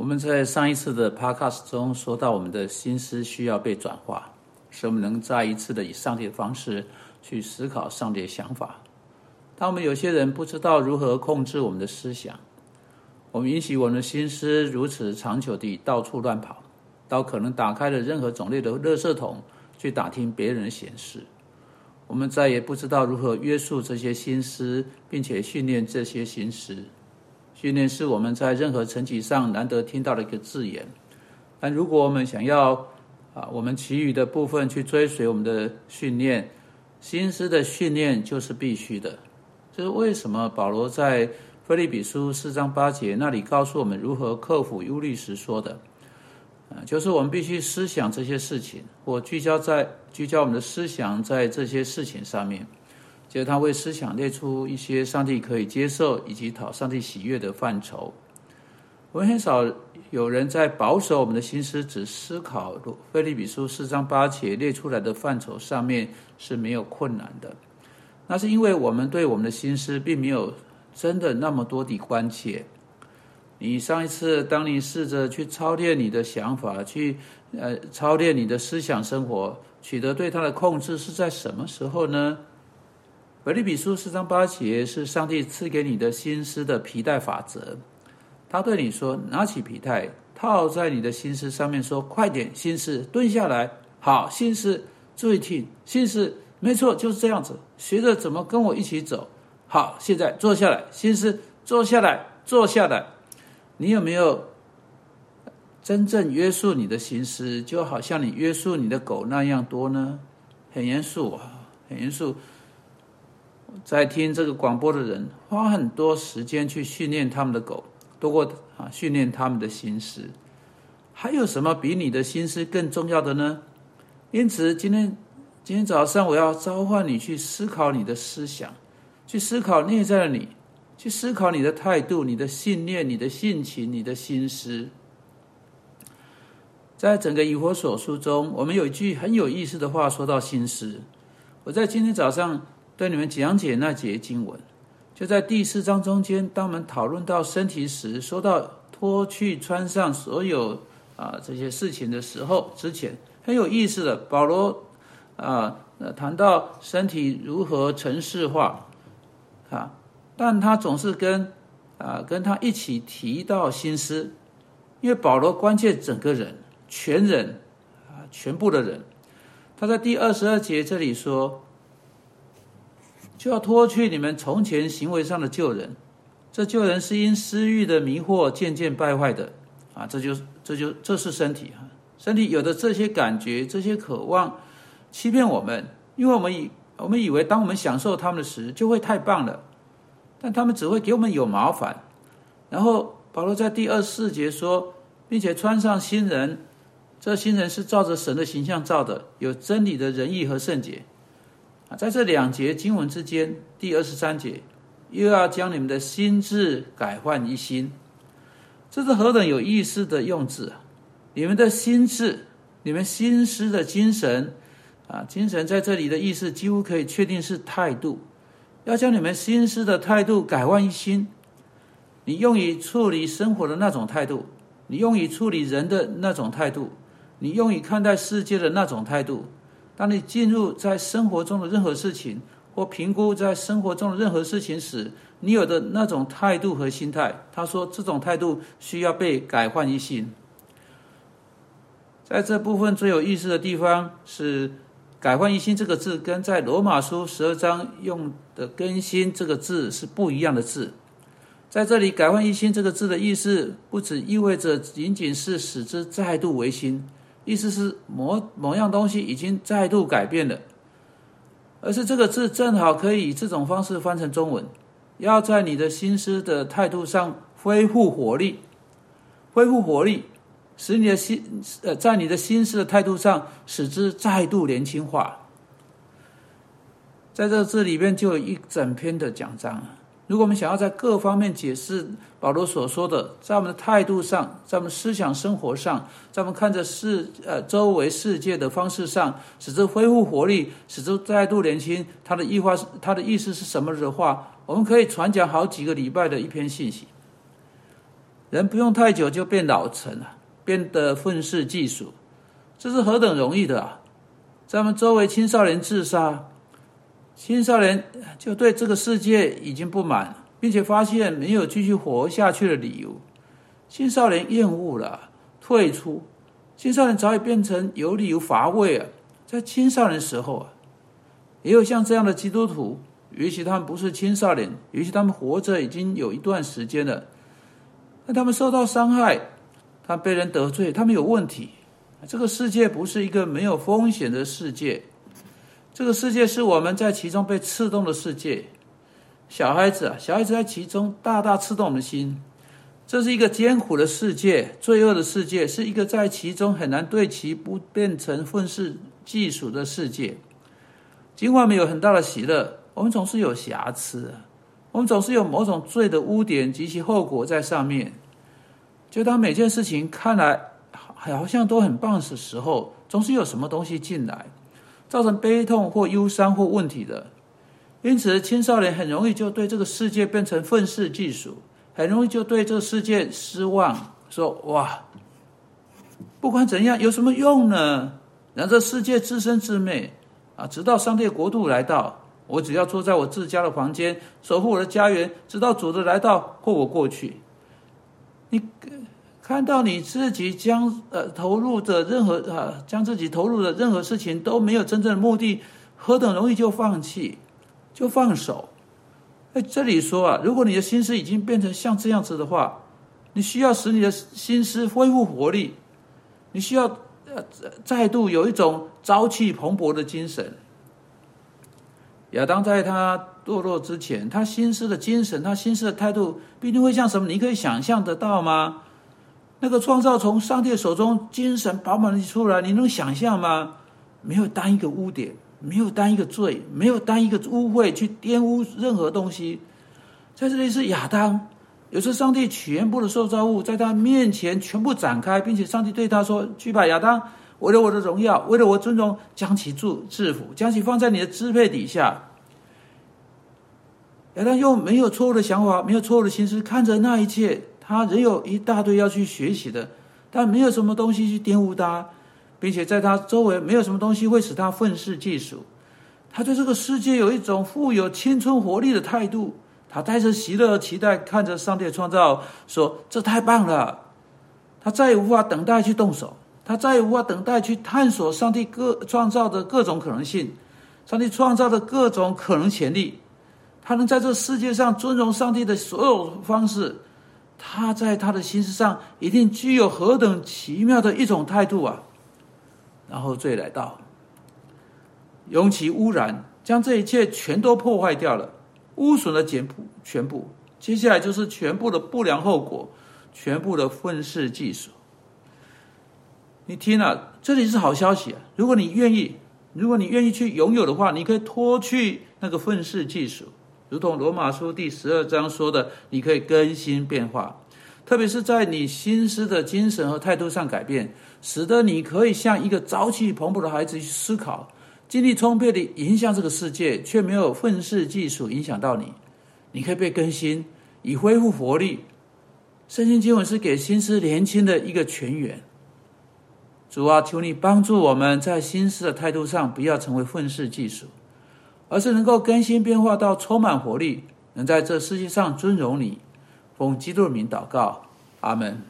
我们在上一次的 podcast 中说到，我们的心思需要被转化，使我们能再一次的以上帝的方式去思考上帝的想法。当我们有些人不知道如何控制我们的思想，我们允许我们的心思如此长久地到处乱跑，到可能打开了任何种类的垃圾桶去打听别人的闲事。我们再也不知道如何约束这些心思，并且训练这些心思。训练是我们在任何层级上难得听到的一个字眼，但如果我们想要啊，我们其余的部分去追随我们的训练，心思的训练就是必须的。这是为什么保罗在菲利比书四章八节那里告诉我们如何克服忧虑时说的，啊，就是我们必须思想这些事情，或聚焦在聚焦我们的思想在这些事情上面。接着，他为思想列出一些上帝可以接受以及讨上帝喜悦的范畴。我们很少有人在保守我们的心思，只思考《菲利比书》四章八节列出来的范畴上面是没有困难的。那是因为我们对我们的心思并没有真的那么多的关切。你上一次，当你试着去操练你的想法，去呃操练你的思想生活，取得对它的控制，是在什么时候呢？腓利比书四章八节是上帝赐给你的心思的皮带法则。他对你说：“拿起皮带，套在你的心思上面，说快点，心思蹲下来。好，心思注意听，心思没错，就是这样子。学着怎么跟我一起走。好，现在坐下来，心思坐下来，坐下来。你有没有真正约束你的心思，就好像你约束你的狗那样多呢？很严肃啊，很严肃。”在听这个广播的人花很多时间去训练他们的狗，多过啊训练他们的心思。还有什么比你的心思更重要的呢？因此，今天今天早上我要召唤你去思考你的思想，去思考内在的你，去思考你的态度、你的信念、你的性情、你的心思。在整个《以佛所书》中，我们有一句很有意思的话，说到心思。我在今天早上。对你们讲解那节经文，就在第四章中间。当我们讨论到身体时，说到脱去穿上所有啊这些事情的时候，之前很有意思的，保罗啊谈到身体如何城市化啊，但他总是跟啊跟他一起提到心思，因为保罗关切整个人，全人啊全部的人。他在第二十二节这里说。就要脱去你们从前行为上的旧人，这旧人是因私欲的迷惑渐渐败坏的啊！这就这就这是身体啊，身体有的这些感觉、这些渴望，欺骗我们，因为我们以我们以为当我们享受他们的时，就会太棒了，但他们只会给我们有麻烦。然后保罗在第二四节说，并且穿上新人，这新人是照着神的形象造的，有真理的仁义和圣洁。在这两节经文之间，第二十三节又要将你们的心智改换一新，这是何等有意思的用字啊！你们的心智，你们心思的精神啊，精神在这里的意思几乎可以确定是态度，要将你们心思的态度改换一新。你用于处理生活的那种态度，你用于处理人的那种态度，你用于看待世界的那种态度。当你进入在生活中的任何事情，或评估在生活中的任何事情时，你有的那种态度和心态，他说这种态度需要被改换一新。在这部分最有意思的地方是“改换一新”这个字，跟在罗马书十二章用的“更新”这个字是不一样的字。在这里，“改换一新”这个字的意思，不只意味着仅仅是使之再度为新。意思是某某样东西已经再度改变了，而是这个字正好可以以这种方式翻成中文，要在你的心思的态度上恢复活力，恢复活力，使你的心呃，在你的心思的态度上使之再度年轻化。在这字里边就有一整篇的讲章。如果我们想要在各方面解释保罗所说的，在我们的态度上，在我们思想生活上，在我们看着世呃周围世界的方式上，使之恢复活力，使之再度年轻，他的意话是他的意思是什么的话，我们可以传讲好几个礼拜的一篇信息。人不用太久就变老成了，变得愤世嫉俗，这是何等容易的啊！在我们周围，青少年自杀，青少年就对这个世界已经不满，并且发现没有继续活下去的理由。青少年厌恶了，退出。青少年早已变成有理由乏味啊！在青少年时候啊，也有像这样的基督徒，也许他们不是青少年，也许他们活着已经有一段时间了。那他们受到伤害，他被人得罪，他们有问题。这个世界不是一个没有风险的世界，这个世界是我们在其中被刺痛的世界。小孩子啊，小孩子在其中大大刺痛我们的心。这是一个艰苦的世界，罪恶的世界，是一个在其中很难对其不变成愤世嫉俗的世界。尽管我们有很大的喜乐，我们总是有瑕疵。我们总是有某种罪的污点及其后果在上面。就当每件事情看来好像都很棒的时候，总是有什么东西进来，造成悲痛或忧伤或问题的。因此，青少年很容易就对这个世界变成愤世嫉俗，很容易就对这个世界失望，说：“哇，不管怎样，有什么用呢？让这世界自生自灭啊！直到上帝国度来到。”我只要坐在我自家的房间，守护我的家园，直到主的来到或我过去。你看到你自己将呃投入的任何啊，将自己投入的任何事情都没有真正的目的，何等容易就放弃，就放手。哎，这里说啊，如果你的心思已经变成像这样子的话，你需要使你的心思恢复活力，你需要呃再度有一种朝气蓬勃的精神。亚当在他堕落之前，他心思的精神，他心思的态度，必定会像什么？你可以想象得到吗？那个创造从上帝手中精神饱满的出来，你能想象吗？没有单一个污点，没有单一个罪，没有单一个污秽去玷污任何东西。在这里是亚当，有时上帝全部的受造物在他面前全部展开，并且上帝对他说：“去吧，亚当。”为了我的荣耀，为了我尊荣，将其住制服，将其放在你的支配底下。亚当用没有错误的想法，没有错误的心思看着那一切，他仍有一大堆要去学习的，但没有什么东西去玷污他，并且在他周围没有什么东西会使他愤世嫉俗。他对这个世界有一种富有青春活力的态度，他带着喜乐期待看着上帝的创造，说：“这太棒了！”他再也无法等待去动手。他再也无法等待去探索上帝各创造的各种可能性，上帝创造的各种可能潜力。他能在这世界上尊荣上帝的所有方式，他在他的心思上一定具有何等奇妙的一种态度啊！然后罪来到，用其污染，将这一切全都破坏掉了，污损了简朴全部。接下来就是全部的不良后果，全部的愤世嫉俗。你听了，这里是好消息啊！如果你愿意，如果你愿意去拥有的话，你可以脱去那个愤世嫉俗，如同罗马书第十二章说的，你可以更新变化，特别是在你心思的精神和态度上改变，使得你可以像一个朝气蓬勃的孩子去思考，精力充沛的影响这个世界，却没有愤世嫉俗影响到你。你可以被更新，以恢复活力。圣经经文是给心思年轻的一个泉源。主啊，求你帮助我们在心思的态度上，不要成为愤世嫉俗，而是能够更新变化到充满活力，能在这世界上尊荣你。奉基督的名祷告，阿门。